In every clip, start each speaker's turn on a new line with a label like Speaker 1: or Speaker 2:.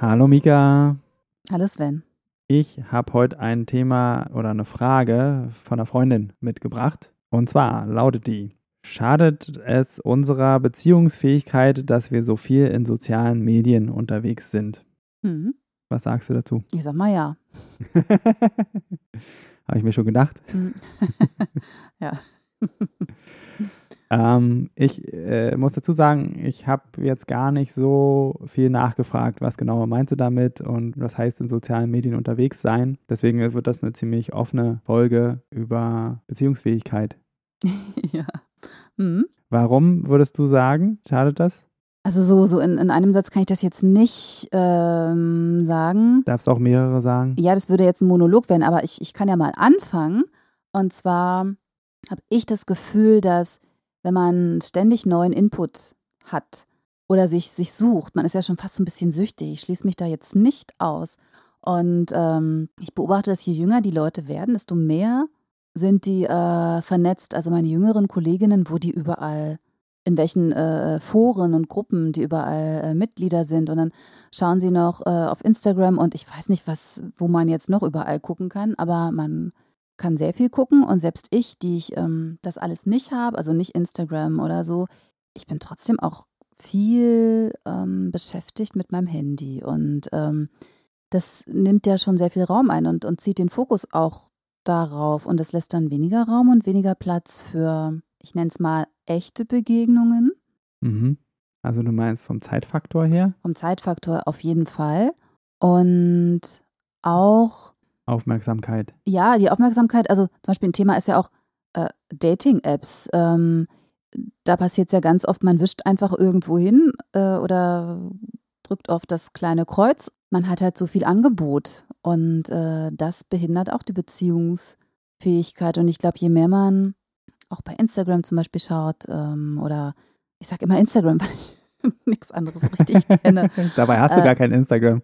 Speaker 1: Hallo Mika.
Speaker 2: Hallo Sven.
Speaker 1: Ich habe heute ein Thema oder eine Frage von einer Freundin mitgebracht. Und zwar lautet die, schadet es unserer Beziehungsfähigkeit, dass wir so viel in sozialen Medien unterwegs sind? Mhm. Was sagst du dazu?
Speaker 2: Ich sag mal ja.
Speaker 1: habe ich mir schon gedacht. Mhm.
Speaker 2: ja.
Speaker 1: Ähm, ich äh, muss dazu sagen, ich habe jetzt gar nicht so viel nachgefragt, was genau meinst du damit und was heißt in sozialen Medien unterwegs sein. Deswegen wird das eine ziemlich offene Folge über Beziehungsfähigkeit.
Speaker 2: ja. Mhm.
Speaker 1: Warum würdest du sagen, schadet das?
Speaker 2: Also so, so in, in einem Satz kann ich das jetzt nicht ähm, sagen.
Speaker 1: Darfst du auch mehrere sagen?
Speaker 2: Ja, das würde jetzt ein Monolog werden, aber ich, ich kann ja mal anfangen. Und zwar habe ich das Gefühl, dass wenn man ständig neuen Input hat oder sich, sich sucht, man ist ja schon fast so ein bisschen süchtig, ich schließe mich da jetzt nicht aus. Und ähm, ich beobachte, dass je jünger die Leute werden, desto mehr sind die äh, vernetzt. Also meine jüngeren Kolleginnen, wo die überall, in welchen äh, Foren und Gruppen die überall äh, Mitglieder sind. Und dann schauen sie noch äh, auf Instagram und ich weiß nicht, was, wo man jetzt noch überall gucken kann, aber man kann sehr viel gucken und selbst ich, die ich ähm, das alles nicht habe, also nicht Instagram oder so, ich bin trotzdem auch viel ähm, beschäftigt mit meinem Handy und ähm, das nimmt ja schon sehr viel Raum ein und, und zieht den Fokus auch darauf und das lässt dann weniger Raum und weniger Platz für, ich nenne es mal, echte Begegnungen.
Speaker 1: Mhm. Also du meinst vom Zeitfaktor her?
Speaker 2: Vom Zeitfaktor auf jeden Fall und auch
Speaker 1: Aufmerksamkeit.
Speaker 2: Ja, die Aufmerksamkeit, also zum Beispiel ein Thema ist ja auch äh, Dating-Apps. Ähm, da passiert es ja ganz oft, man wischt einfach irgendwo hin äh, oder drückt auf das kleine Kreuz. Man hat halt so viel Angebot und äh, das behindert auch die Beziehungsfähigkeit. Und ich glaube, je mehr man auch bei Instagram zum Beispiel schaut ähm, oder ich sage immer Instagram, weil ich nichts anderes richtig kenne.
Speaker 1: Dabei hast du äh, gar kein Instagram.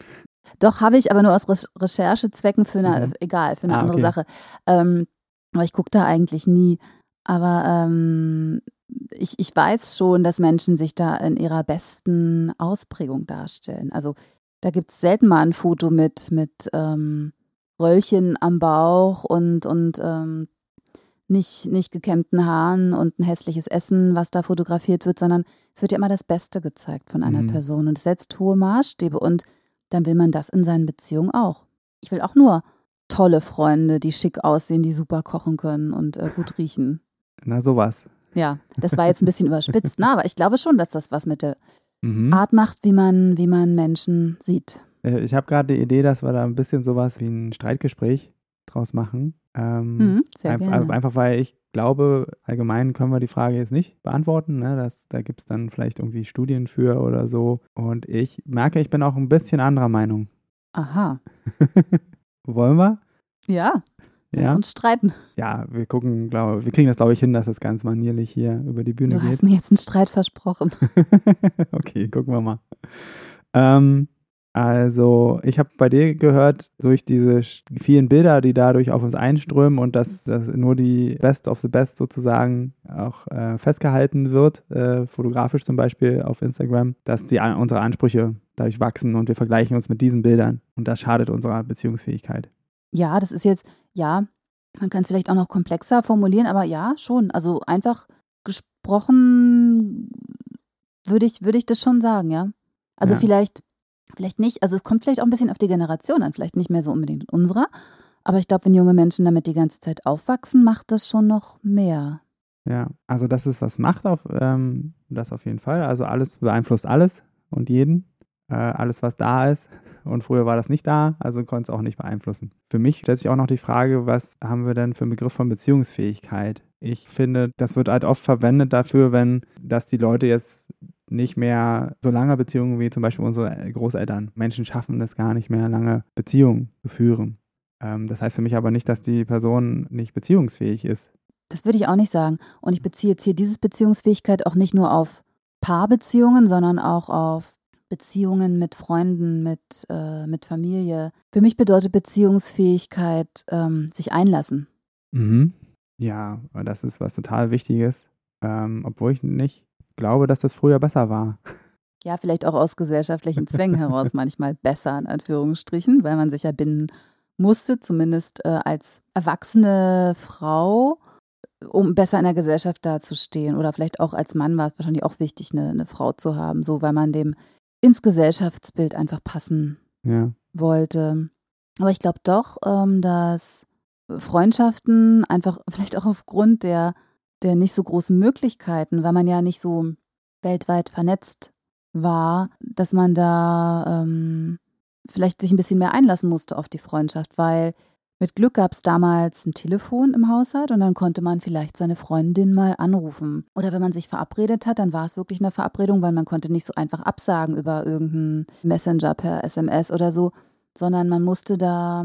Speaker 2: Doch, habe ich, aber nur aus Re Recherchezwecken für eine, mhm. egal, für eine ah, andere okay. Sache. Ähm, aber ich gucke da eigentlich nie. Aber ähm, ich, ich weiß schon, dass Menschen sich da in ihrer besten Ausprägung darstellen. Also da gibt es selten mal ein Foto mit, mit ähm, Röllchen am Bauch und, und ähm, nicht, nicht gekämmten Haaren und ein hässliches Essen, was da fotografiert wird, sondern es wird ja immer das Beste gezeigt von einer mhm. Person und es setzt hohe Maßstäbe und dann will man das in seinen Beziehungen auch. Ich will auch nur tolle Freunde, die schick aussehen, die super kochen können und äh, gut riechen.
Speaker 1: Na, sowas.
Speaker 2: Ja, das war jetzt ein bisschen überspitzt, ne? aber ich glaube schon, dass das was mit der mhm. Art macht, wie man, wie man Menschen sieht.
Speaker 1: Äh, ich habe gerade die Idee, dass wir da ein bisschen sowas wie ein Streitgespräch draus machen. Ähm, mhm, sehr gerne. Einfach weil ich glaube, allgemein können wir die Frage jetzt nicht beantworten. Ne? Das, da gibt es dann vielleicht irgendwie Studien für oder so. Und ich merke, ich bin auch ein bisschen anderer Meinung.
Speaker 2: Aha.
Speaker 1: Wollen wir?
Speaker 2: Ja. Lass ja? uns streiten.
Speaker 1: Ja, wir gucken, glaube wir kriegen das, glaube ich, hin, dass das ganz manierlich hier über die Bühne
Speaker 2: du
Speaker 1: geht.
Speaker 2: Du hast mir jetzt einen Streit versprochen.
Speaker 1: okay, gucken wir mal. Ähm, also, ich habe bei dir gehört, durch diese vielen Bilder, die dadurch auf uns einströmen und dass, dass nur die Best of the Best sozusagen auch äh, festgehalten wird, äh, fotografisch zum Beispiel auf Instagram, dass die, unsere Ansprüche dadurch wachsen und wir vergleichen uns mit diesen Bildern und das schadet unserer Beziehungsfähigkeit.
Speaker 2: Ja, das ist jetzt, ja, man kann es vielleicht auch noch komplexer formulieren, aber ja, schon. Also einfach gesprochen würde ich, würde ich das schon sagen, ja. Also ja. vielleicht Vielleicht nicht, also es kommt vielleicht auch ein bisschen auf die Generation an, vielleicht nicht mehr so unbedingt unserer. Aber ich glaube, wenn junge Menschen damit die ganze Zeit aufwachsen, macht das schon noch mehr.
Speaker 1: Ja, also dass es was macht, auf, ähm, das auf jeden Fall. Also alles beeinflusst alles und jeden. Äh, alles, was da ist. Und früher war das nicht da, also konnte es auch nicht beeinflussen. Für mich stellt sich auch noch die Frage, was haben wir denn für einen Begriff von Beziehungsfähigkeit? Ich finde, das wird halt oft verwendet dafür, wenn, dass die Leute jetzt nicht mehr so lange Beziehungen wie zum Beispiel unsere Großeltern. Menschen schaffen es gar nicht mehr, lange Beziehungen zu führen. Ähm, das heißt für mich aber nicht, dass die Person nicht beziehungsfähig ist.
Speaker 2: Das würde ich auch nicht sagen. Und ich beziehe jetzt hier diese Beziehungsfähigkeit auch nicht nur auf Paarbeziehungen, sondern auch auf Beziehungen mit Freunden, mit, äh, mit Familie. Für mich bedeutet Beziehungsfähigkeit ähm, sich einlassen.
Speaker 1: Mhm. Ja, das ist was total Wichtiges. Ähm, obwohl ich nicht glaube, dass das früher besser war.
Speaker 2: Ja, vielleicht auch aus gesellschaftlichen Zwängen heraus manchmal besser, in Anführungsstrichen, weil man sich ja binden musste, zumindest äh, als erwachsene Frau, um besser in der Gesellschaft dazustehen. Oder vielleicht auch als Mann war es wahrscheinlich auch wichtig, eine, eine Frau zu haben, so weil man dem ins Gesellschaftsbild einfach passen ja. wollte. Aber ich glaube doch, ähm, dass Freundschaften einfach vielleicht auch aufgrund der, der nicht so großen Möglichkeiten, weil man ja nicht so weltweit vernetzt war, dass man da ähm, vielleicht sich ein bisschen mehr einlassen musste auf die Freundschaft, weil mit Glück gab es damals ein Telefon im Haushalt und dann konnte man vielleicht seine Freundin mal anrufen. Oder wenn man sich verabredet hat, dann war es wirklich eine Verabredung, weil man konnte nicht so einfach absagen über irgendeinen Messenger per SMS oder so, sondern man musste da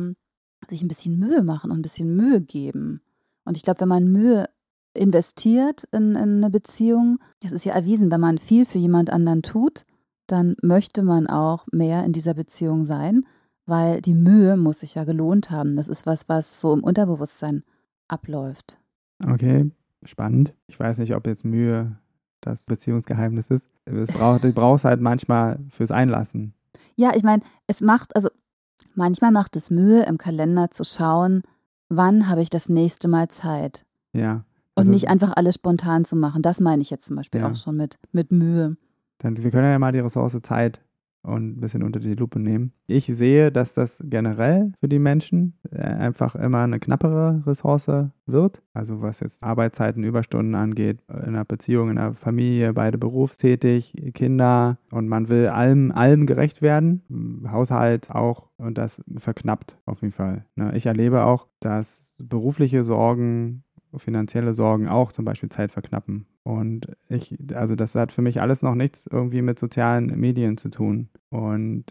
Speaker 2: sich ein bisschen Mühe machen und ein bisschen Mühe geben. Und ich glaube, wenn man Mühe investiert in, in eine Beziehung, das ist ja erwiesen, wenn man viel für jemand anderen tut, dann möchte man auch mehr in dieser Beziehung sein, weil die Mühe muss sich ja gelohnt haben. Das ist was, was so im Unterbewusstsein abläuft.
Speaker 1: Okay, spannend. Ich weiß nicht, ob jetzt Mühe das Beziehungsgeheimnis ist. Es braucht, du brauchst halt manchmal fürs Einlassen.
Speaker 2: Ja, ich meine, es macht, also manchmal macht es Mühe, im Kalender zu schauen, wann habe ich das nächste Mal Zeit.
Speaker 1: Ja.
Speaker 2: Also, und nicht einfach alles spontan zu machen. Das meine ich jetzt zum Beispiel ja. auch schon mit, mit Mühe.
Speaker 1: Dann, wir können ja mal die Ressource Zeit und ein bisschen unter die Lupe nehmen. Ich sehe, dass das generell für die Menschen äh, einfach immer eine knappere Ressource wird. Also was jetzt Arbeitszeiten, Überstunden angeht, in einer Beziehung, in einer Familie, beide berufstätig, Kinder und man will allem, allem gerecht werden. Haushalt auch und das verknappt auf jeden Fall. Ne? Ich erlebe auch, dass berufliche Sorgen finanzielle Sorgen auch zum Beispiel Zeit verknappen. Und ich, also das hat für mich alles noch nichts irgendwie mit sozialen Medien zu tun. Und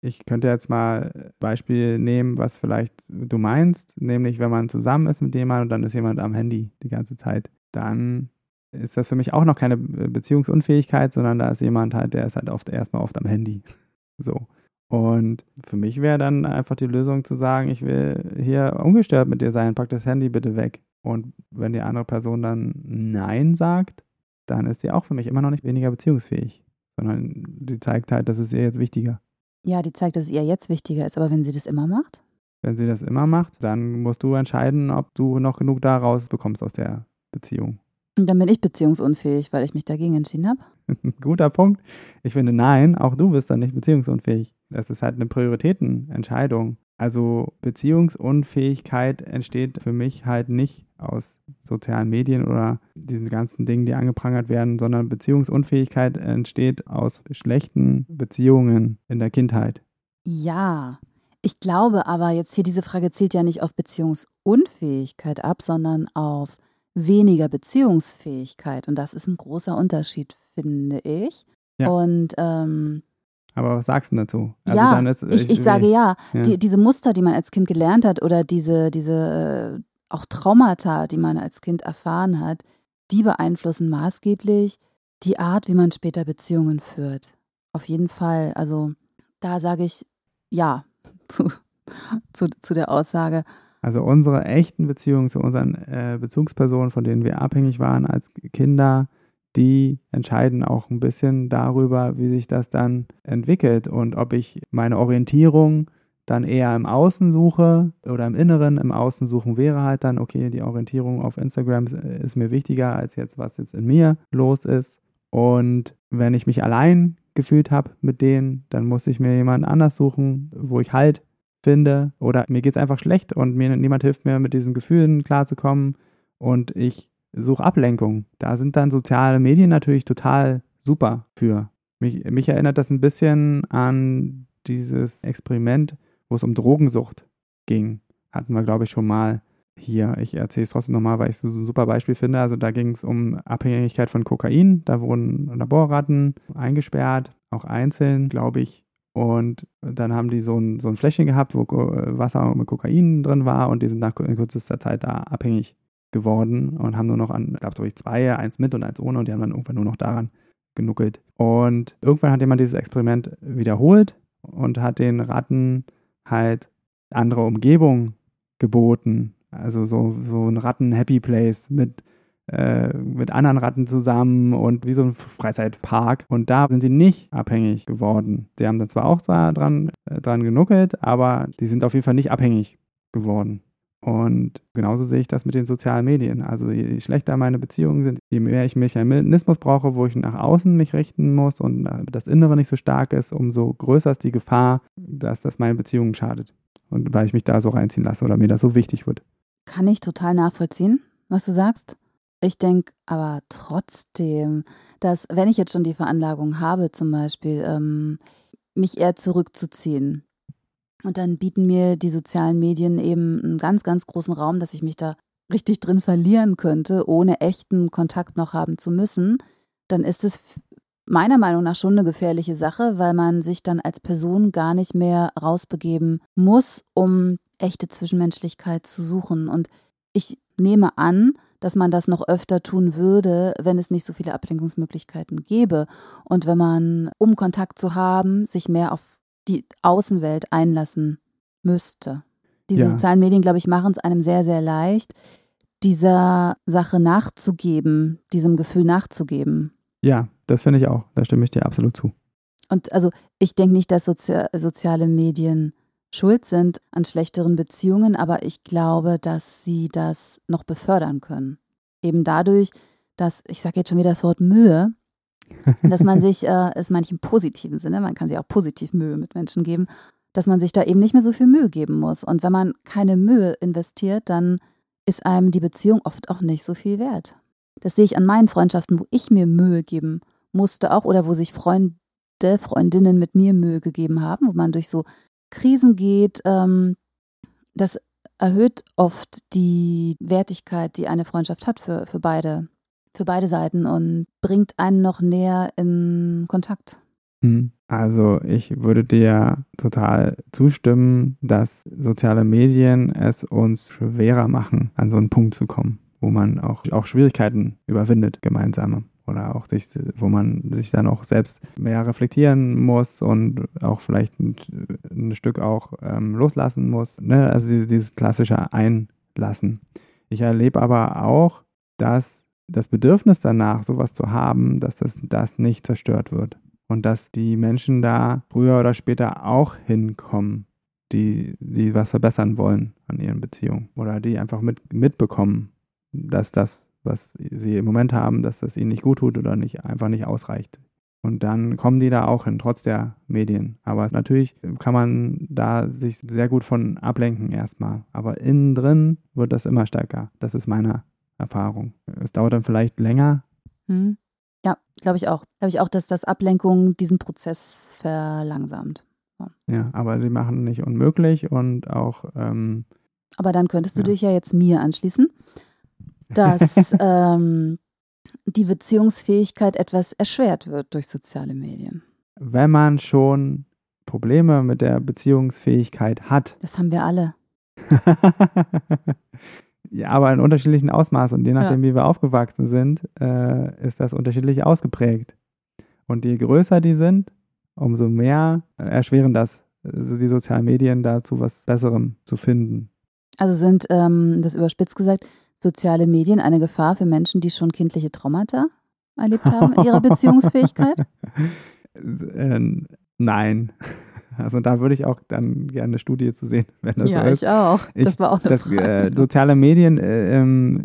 Speaker 1: ich könnte jetzt mal Beispiel nehmen, was vielleicht du meinst, nämlich wenn man zusammen ist mit jemandem und dann ist jemand am Handy die ganze Zeit, dann ist das für mich auch noch keine Beziehungsunfähigkeit, sondern da ist jemand halt, der ist halt oft erstmal oft am Handy. So. Und für mich wäre dann einfach die Lösung zu sagen, ich will hier ungestört mit dir sein, pack das Handy bitte weg. Und wenn die andere Person dann Nein sagt, dann ist sie auch für mich immer noch nicht weniger beziehungsfähig, sondern die zeigt halt, dass es ihr jetzt wichtiger.
Speaker 2: Ja, die zeigt, dass es ihr jetzt wichtiger ist, aber wenn sie das immer macht?
Speaker 1: Wenn sie das immer macht, dann musst du entscheiden, ob du noch genug daraus bekommst aus der Beziehung.
Speaker 2: Und dann bin ich beziehungsunfähig, weil ich mich dagegen entschieden habe.
Speaker 1: Guter Punkt. Ich finde, nein, auch du bist dann nicht beziehungsunfähig. Das ist halt eine Prioritätenentscheidung. Also Beziehungsunfähigkeit entsteht für mich halt nicht aus sozialen Medien oder diesen ganzen Dingen, die angeprangert werden, sondern Beziehungsunfähigkeit entsteht aus schlechten Beziehungen in der Kindheit.
Speaker 2: Ja, ich glaube aber jetzt hier diese Frage zielt ja nicht auf Beziehungsunfähigkeit ab, sondern auf weniger Beziehungsfähigkeit. Und das ist ein großer Unterschied, finde ich. Ja. Und ähm,
Speaker 1: aber was sagst du dazu?
Speaker 2: Also ja, ist, ich, ich, ich, sage ja. ja. Die, diese Muster, die man als Kind gelernt hat oder diese, diese äh, auch Traumata, die man als Kind erfahren hat, die beeinflussen maßgeblich die Art, wie man später Beziehungen führt. Auf jeden Fall. Also da sage ich ja zu, zu, zu der Aussage.
Speaker 1: Also unsere echten Beziehungen zu unseren äh, Bezugspersonen, von denen wir abhängig waren als Kinder, die entscheiden auch ein bisschen darüber, wie sich das dann entwickelt und ob ich meine Orientierung dann eher im Außen suche oder im Inneren. Im Außen suchen wäre halt dann, okay, die Orientierung auf Instagram ist mir wichtiger als jetzt, was jetzt in mir los ist. Und wenn ich mich allein gefühlt habe mit denen, dann muss ich mir jemanden anders suchen, wo ich halt finde. Oder mir geht es einfach schlecht und mir niemand hilft mir, mit diesen Gefühlen klarzukommen. Und ich Suchablenkung. Da sind dann soziale Medien natürlich total super für. Mich, mich erinnert das ein bisschen an dieses Experiment, wo es um Drogensucht ging. Hatten wir, glaube ich, schon mal. hier, ich erzähle es trotzdem nochmal, weil ich es ein super Beispiel finde. Also da ging es um Abhängigkeit von Kokain. Da wurden Laborratten eingesperrt, auch einzeln, glaube ich. Und dann haben die so ein, so ein Fläschchen gehabt, wo Wasser mit Kokain drin war und die sind nach kürzester Zeit da abhängig geworden und haben nur noch an, gab es zwei, eins mit und eins ohne und die haben dann irgendwann nur noch daran genuckelt. Und irgendwann hat jemand dieses Experiment wiederholt und hat den Ratten halt andere Umgebung geboten. Also so, so ein Ratten-Happy Place mit, äh, mit anderen Ratten zusammen und wie so ein Freizeitpark. Und da sind sie nicht abhängig geworden. Sie haben dann zwar auch da dran, äh, dran genuckelt, aber die sind auf jeden Fall nicht abhängig geworden. Und genauso sehe ich das mit den sozialen Medien. Also je schlechter meine Beziehungen sind, je mehr ich Mechanismus brauche, wo ich nach außen mich richten muss und das Innere nicht so stark ist, umso größer ist die Gefahr, dass das meinen Beziehungen schadet. Und weil ich mich da so reinziehen lasse oder mir das so wichtig wird.
Speaker 2: Kann ich total nachvollziehen, was du sagst. Ich denke aber trotzdem, dass wenn ich jetzt schon die Veranlagung habe, zum Beispiel, ähm, mich eher zurückzuziehen, und dann bieten mir die sozialen Medien eben einen ganz, ganz großen Raum, dass ich mich da richtig drin verlieren könnte, ohne echten Kontakt noch haben zu müssen. Dann ist es meiner Meinung nach schon eine gefährliche Sache, weil man sich dann als Person gar nicht mehr rausbegeben muss, um echte Zwischenmenschlichkeit zu suchen. Und ich nehme an, dass man das noch öfter tun würde, wenn es nicht so viele Ablenkungsmöglichkeiten gäbe und wenn man, um Kontakt zu haben, sich mehr auf die Außenwelt einlassen müsste. Diese ja. sozialen Medien, glaube ich, machen es einem sehr, sehr leicht, dieser Sache nachzugeben, diesem Gefühl nachzugeben.
Speaker 1: Ja, das finde ich auch. Da stimme ich dir absolut zu.
Speaker 2: Und also ich denke nicht, dass Sozi soziale Medien schuld sind an schlechteren Beziehungen, aber ich glaube, dass sie das noch befördern können. Eben dadurch, dass, ich sage jetzt schon wieder das Wort Mühe, dass man sich, äh, ist manchmal im positiven Sinne, man kann sich auch positiv Mühe mit Menschen geben, dass man sich da eben nicht mehr so viel Mühe geben muss. Und wenn man keine Mühe investiert, dann ist einem die Beziehung oft auch nicht so viel wert. Das sehe ich an meinen Freundschaften, wo ich mir Mühe geben musste auch oder wo sich Freunde, Freundinnen mit mir Mühe gegeben haben, wo man durch so Krisen geht. Ähm, das erhöht oft die Wertigkeit, die eine Freundschaft hat für, für beide für beide Seiten und bringt einen noch näher in Kontakt.
Speaker 1: Hm. Also ich würde dir total zustimmen, dass soziale Medien es uns schwerer machen, an so einen Punkt zu kommen, wo man auch, auch Schwierigkeiten überwindet, gemeinsame. Oder auch sich, wo man sich dann auch selbst mehr reflektieren muss und auch vielleicht ein, ein Stück auch ähm, loslassen muss. Ne? Also dieses, dieses klassische Einlassen. Ich erlebe aber auch, dass das Bedürfnis danach, sowas zu haben, dass das, das nicht zerstört wird. Und dass die Menschen da früher oder später auch hinkommen, die, die was verbessern wollen an ihren Beziehungen. Oder die einfach mit, mitbekommen, dass das, was sie im Moment haben, dass das ihnen nicht gut tut oder nicht, einfach nicht ausreicht. Und dann kommen die da auch hin, trotz der Medien. Aber natürlich kann man da sich sehr gut von ablenken erstmal. Aber innen drin wird das immer stärker. Das ist meine Erfahrung. Es dauert dann vielleicht länger.
Speaker 2: Hm. Ja, glaube ich auch. Glaube ich auch, dass das Ablenkung diesen Prozess verlangsamt.
Speaker 1: Ja, ja aber sie machen nicht unmöglich und auch. Ähm,
Speaker 2: aber dann könntest du ja. dich ja jetzt mir anschließen, dass ähm, die Beziehungsfähigkeit etwas erschwert wird durch soziale Medien.
Speaker 1: Wenn man schon Probleme mit der Beziehungsfähigkeit hat.
Speaker 2: Das haben wir alle.
Speaker 1: Ja, aber in unterschiedlichen Ausmaßen. Und je nachdem, ja. wie wir aufgewachsen sind, äh, ist das unterschiedlich ausgeprägt. Und je größer die sind, umso mehr erschweren das also die sozialen Medien dazu, was Besserem zu finden.
Speaker 2: Also sind, ähm, das überspitzt gesagt, soziale Medien eine Gefahr für Menschen, die schon kindliche Traumata erlebt haben in ihrer Beziehungsfähigkeit?
Speaker 1: äh, nein. Also da würde ich auch dann gerne eine Studie zu sehen, wenn das
Speaker 2: ja,
Speaker 1: so ist.
Speaker 2: Ja, ich auch. Das ich, war auch eine
Speaker 1: das, Frage. Äh, soziale Medien, äh, ähm,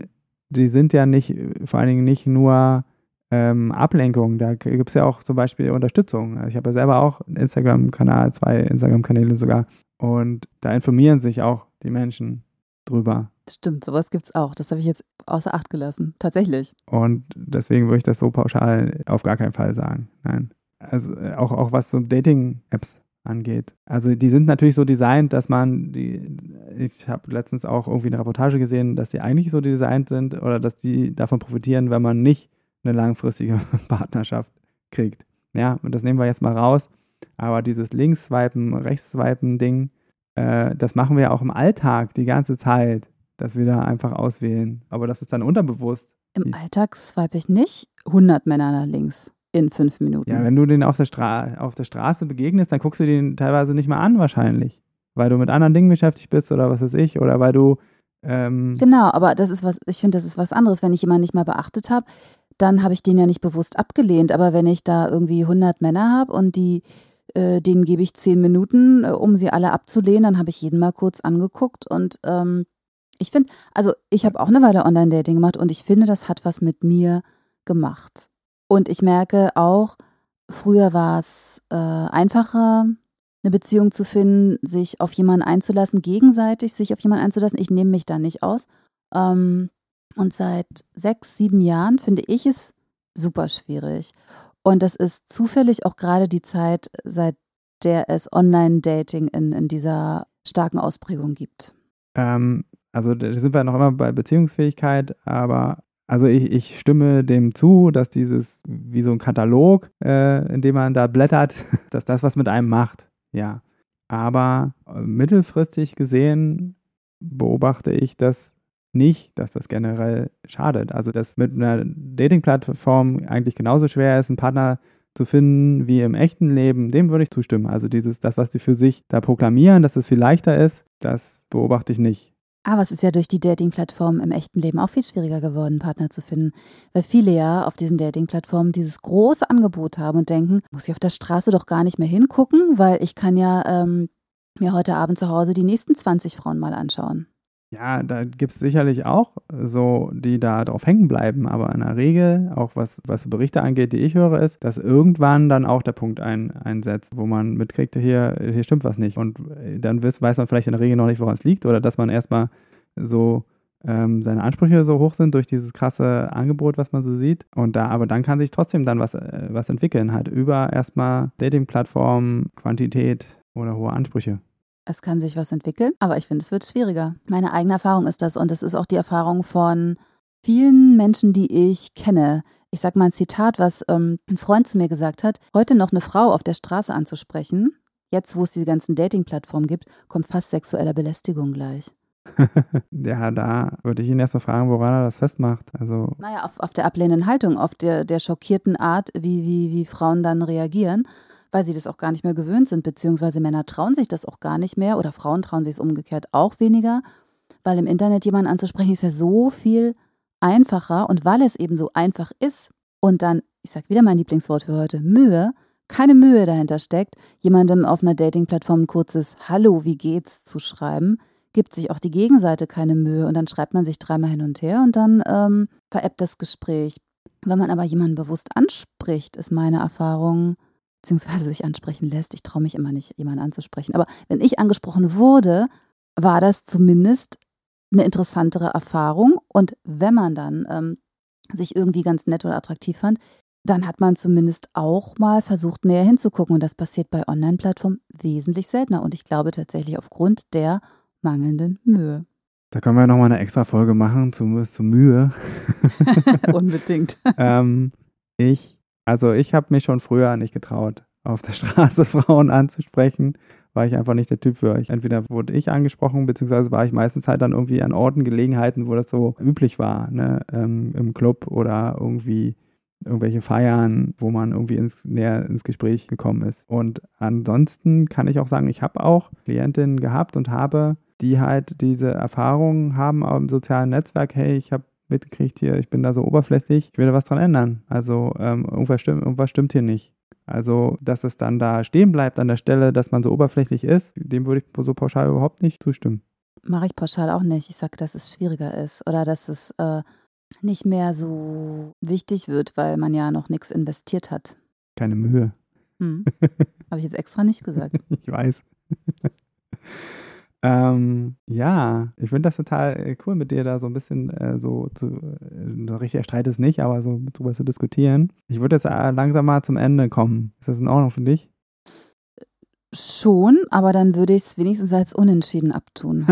Speaker 1: die sind ja nicht, vor allen Dingen nicht nur ähm, Ablenkung. Da gibt es ja auch zum Beispiel Unterstützung. Also ich habe ja selber auch einen Instagram-Kanal, zwei Instagram-Kanäle sogar. Und da informieren sich auch die Menschen drüber.
Speaker 2: Stimmt, sowas gibt es auch. Das habe ich jetzt außer Acht gelassen. Tatsächlich.
Speaker 1: Und deswegen würde ich das so pauschal auf gar keinen Fall sagen. Nein. Also äh, auch, auch was so Dating-Apps angeht. Also die sind natürlich so designt, dass man die ich habe letztens auch irgendwie eine Reportage gesehen, dass die eigentlich so designt sind oder dass die davon profitieren, wenn man nicht eine langfristige Partnerschaft kriegt. Ja, und das nehmen wir jetzt mal raus. Aber dieses Links-Swipen, Rechts-Swipen-Ding, äh, das machen wir auch im Alltag die ganze Zeit, dass wir da einfach auswählen. Aber das ist dann unterbewusst.
Speaker 2: Im Alltag swipe ich nicht 100 Männer nach links in fünf Minuten.
Speaker 1: Ja, wenn du den auf der, Stra auf der Straße begegnest, dann guckst du den teilweise nicht mal an wahrscheinlich. Weil du mit anderen Dingen beschäftigt bist oder was weiß ich. Oder weil du ähm
Speaker 2: genau, aber das ist was, ich finde, das ist was anderes. Wenn ich jemanden nicht mal beachtet habe, dann habe ich den ja nicht bewusst abgelehnt. Aber wenn ich da irgendwie 100 Männer habe und die, äh, denen gebe ich zehn Minuten, äh, um sie alle abzulehnen, dann habe ich jeden mal kurz angeguckt. Und ähm, ich finde, also ich habe auch eine Weile Online-Dating gemacht und ich finde, das hat was mit mir gemacht. Und ich merke auch, früher war es äh, einfacher, eine Beziehung zu finden, sich auf jemanden einzulassen, gegenseitig sich auf jemanden einzulassen. Ich nehme mich da nicht aus. Ähm, und seit sechs, sieben Jahren finde ich es super schwierig. Und das ist zufällig auch gerade die Zeit, seit der es Online-Dating in, in dieser starken Ausprägung gibt.
Speaker 1: Ähm, also da sind wir noch immer bei Beziehungsfähigkeit, aber also ich, ich stimme dem zu, dass dieses, wie so ein Katalog, äh, in dem man da blättert, dass das was mit einem macht. Ja. Aber äh, mittelfristig gesehen beobachte ich das nicht, dass das generell schadet. Also, dass mit einer Dating-Plattform eigentlich genauso schwer ist, einen Partner zu finden wie im echten Leben, dem würde ich zustimmen. Also dieses, das, was die für sich da proklamieren, dass es viel leichter ist, das beobachte ich nicht.
Speaker 2: Aber es ist ja durch die Dating-Plattformen im echten Leben auch viel schwieriger geworden, Partner zu finden. Weil viele ja auf diesen Dating-Plattformen dieses große Angebot haben und denken, muss ich auf der Straße doch gar nicht mehr hingucken, weil ich kann ja ähm, mir heute Abend zu Hause die nächsten 20 Frauen mal anschauen.
Speaker 1: Ja, da gibt es sicherlich auch so, die da drauf hängen bleiben. Aber in der Regel, auch was, was Berichte angeht, die ich höre, ist, dass irgendwann dann auch der Punkt ein, einsetzt, wo man mitkriegt, hier, hier stimmt was nicht. Und dann weiß, weiß man vielleicht in der Regel noch nicht, woran es liegt. Oder dass man erstmal so ähm, seine Ansprüche so hoch sind durch dieses krasse Angebot, was man so sieht. Und da, aber dann kann sich trotzdem dann was, äh, was entwickeln, halt über erstmal Dating-Plattformen, Quantität oder hohe Ansprüche
Speaker 2: es kann sich was entwickeln, aber ich finde, es wird schwieriger. Meine eigene Erfahrung ist das und es ist auch die Erfahrung von vielen Menschen, die ich kenne. Ich sage mal ein Zitat, was ähm, ein Freund zu mir gesagt hat. Heute noch eine Frau auf der Straße anzusprechen, jetzt wo es diese ganzen Dating-Plattformen gibt, kommt fast sexueller Belästigung gleich.
Speaker 1: ja, da würde ich ihn erstmal fragen, woran er das festmacht. Also
Speaker 2: naja, auf, auf der ablehnenden Haltung, auf der, der schockierten Art, wie, wie, wie Frauen dann reagieren weil sie das auch gar nicht mehr gewöhnt sind, beziehungsweise Männer trauen sich das auch gar nicht mehr oder Frauen trauen sich es umgekehrt auch weniger, weil im Internet jemanden anzusprechen ist ja so viel einfacher und weil es eben so einfach ist und dann, ich sag wieder mein Lieblingswort für heute, Mühe, keine Mühe dahinter steckt, jemandem auf einer Dating-Plattform ein kurzes Hallo, wie geht's zu schreiben, gibt sich auch die Gegenseite keine Mühe und dann schreibt man sich dreimal hin und her und dann ähm, veräppt das Gespräch. Wenn man aber jemanden bewusst anspricht, ist meine Erfahrung, beziehungsweise sich ansprechen lässt. Ich traue mich immer nicht, jemanden anzusprechen. Aber wenn ich angesprochen wurde, war das zumindest eine interessantere Erfahrung. Und wenn man dann ähm, sich irgendwie ganz nett oder attraktiv fand, dann hat man zumindest auch mal versucht, näher hinzugucken. Und das passiert bei Online-Plattformen wesentlich seltener. Und ich glaube tatsächlich aufgrund der mangelnden Mühe.
Speaker 1: Da können wir nochmal eine extra Folge machen zu, zu Mühe.
Speaker 2: Unbedingt.
Speaker 1: ähm, ich also ich habe mich schon früher nicht getraut, auf der Straße Frauen anzusprechen, war ich einfach nicht der Typ für. Ich, entweder wurde ich angesprochen, beziehungsweise war ich meistens halt dann irgendwie an Orten, Gelegenheiten, wo das so üblich war, ne? Ähm, im Club oder irgendwie irgendwelche Feiern, wo man irgendwie ins, näher ins Gespräch gekommen ist. Und ansonsten kann ich auch sagen, ich habe auch Klientinnen gehabt und habe, die halt diese Erfahrungen haben im sozialen Netzwerk, hey, ich habe mitgekriegt hier, ich bin da so oberflächlich, ich will da was dran ändern. Also ähm, irgendwas, stimmt, irgendwas stimmt hier nicht. Also, dass es dann da stehen bleibt an der Stelle, dass man so oberflächlich ist, dem würde ich so pauschal überhaupt nicht zustimmen.
Speaker 2: Mache ich pauschal auch nicht. Ich sage, dass es schwieriger ist oder dass es äh, nicht mehr so wichtig wird, weil man ja noch nichts investiert hat.
Speaker 1: Keine Mühe.
Speaker 2: Hm. Habe ich jetzt extra nicht gesagt.
Speaker 1: ich weiß. Ähm, ja, ich finde das total äh, cool, mit dir da so ein bisschen äh, so zu, äh, richtig Streit ist nicht, aber so drüber zu diskutieren. Ich würde jetzt äh, langsam mal zum Ende kommen. Ist das in Ordnung für dich?
Speaker 2: Schon, aber dann würde ich es wenigstens als unentschieden abtun.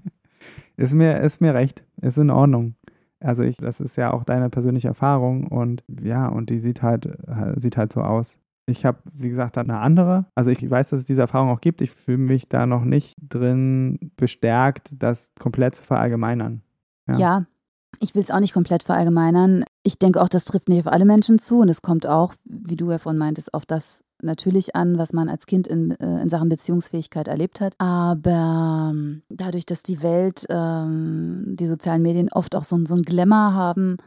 Speaker 1: ist, mir, ist mir recht, ist in Ordnung. Also ich, das ist ja auch deine persönliche Erfahrung und ja, und die sieht halt, sieht halt so aus. Ich habe, wie gesagt, eine andere. Also ich weiß, dass es diese Erfahrung auch gibt. Ich fühle mich da noch nicht drin bestärkt, das komplett zu verallgemeinern.
Speaker 2: Ja, ja ich will es auch nicht komplett verallgemeinern. Ich denke auch, das trifft nicht auf alle Menschen zu und es kommt auch, wie du ja vorhin meintest, auf das natürlich an, was man als Kind in, äh, in Sachen Beziehungsfähigkeit erlebt hat. Aber ähm, dadurch, dass die Welt, ähm, die sozialen Medien oft auch so, so ein Glamour haben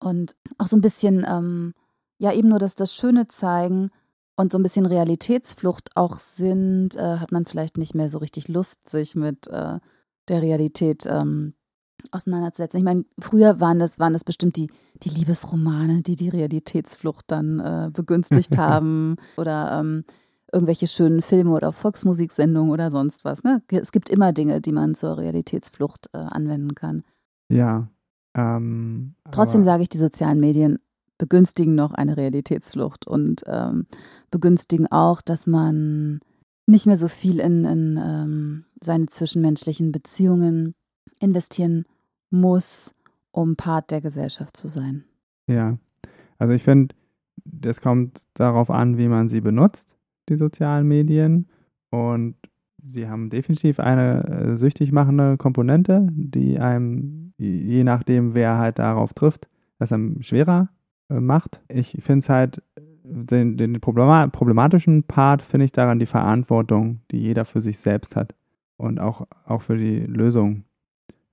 Speaker 2: und auch so ein bisschen, ähm, ja, eben nur das, das Schöne zeigen und so ein bisschen Realitätsflucht auch sind, äh, hat man vielleicht nicht mehr so richtig Lust, sich mit äh, der Realität ähm, auseinanderzusetzen. Ich meine, früher waren das, waren das bestimmt die, die Liebesromane, die die Realitätsflucht dann äh, begünstigt haben oder ähm, irgendwelche schönen Filme oder Volksmusiksendungen oder sonst was. Ne? Es gibt immer Dinge, die man zur Realitätsflucht äh, anwenden kann.
Speaker 1: Ja.
Speaker 2: Ähm, Trotzdem sage ich, die sozialen Medien begünstigen noch eine Realitätsflucht und ähm, begünstigen auch, dass man nicht mehr so viel in, in ähm, seine zwischenmenschlichen Beziehungen investieren muss, um Part der Gesellschaft zu sein.
Speaker 1: Ja, also ich finde, es kommt darauf an, wie man sie benutzt, die sozialen Medien. Und sie haben definitiv eine äh, süchtig machende Komponente, die einem, je nachdem, wer halt darauf trifft, das einem schwerer macht. Ich finde es halt, den, den problematischen Part finde ich daran die Verantwortung, die jeder für sich selbst hat und auch, auch für die Lösung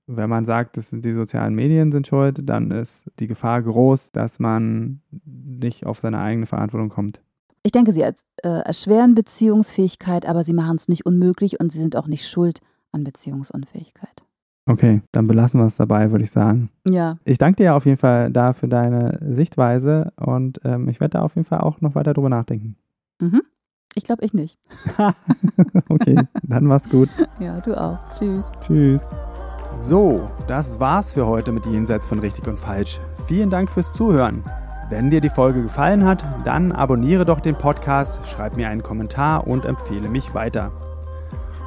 Speaker 1: wenn man sagt, das sind die sozialen Medien sind schuld, dann ist die Gefahr groß, dass man nicht auf seine eigene Verantwortung kommt.
Speaker 2: Ich denke, sie äh, erschweren Beziehungsfähigkeit, aber sie machen es nicht unmöglich und sie sind auch nicht schuld an Beziehungsunfähigkeit.
Speaker 1: Okay, dann belassen wir es dabei, würde ich sagen.
Speaker 2: Ja.
Speaker 1: Ich danke dir auf jeden Fall da für deine Sichtweise und ähm, ich werde da auf jeden Fall auch noch weiter drüber nachdenken.
Speaker 2: Mhm. Ich glaube, ich nicht.
Speaker 1: okay, dann mach's gut.
Speaker 2: Ja, du auch. Tschüss.
Speaker 1: Tschüss. So, das war's für heute mit Jenseits von Richtig und Falsch. Vielen Dank fürs Zuhören. Wenn dir die Folge gefallen hat, dann abonniere doch den Podcast, schreib mir einen Kommentar und empfehle mich weiter.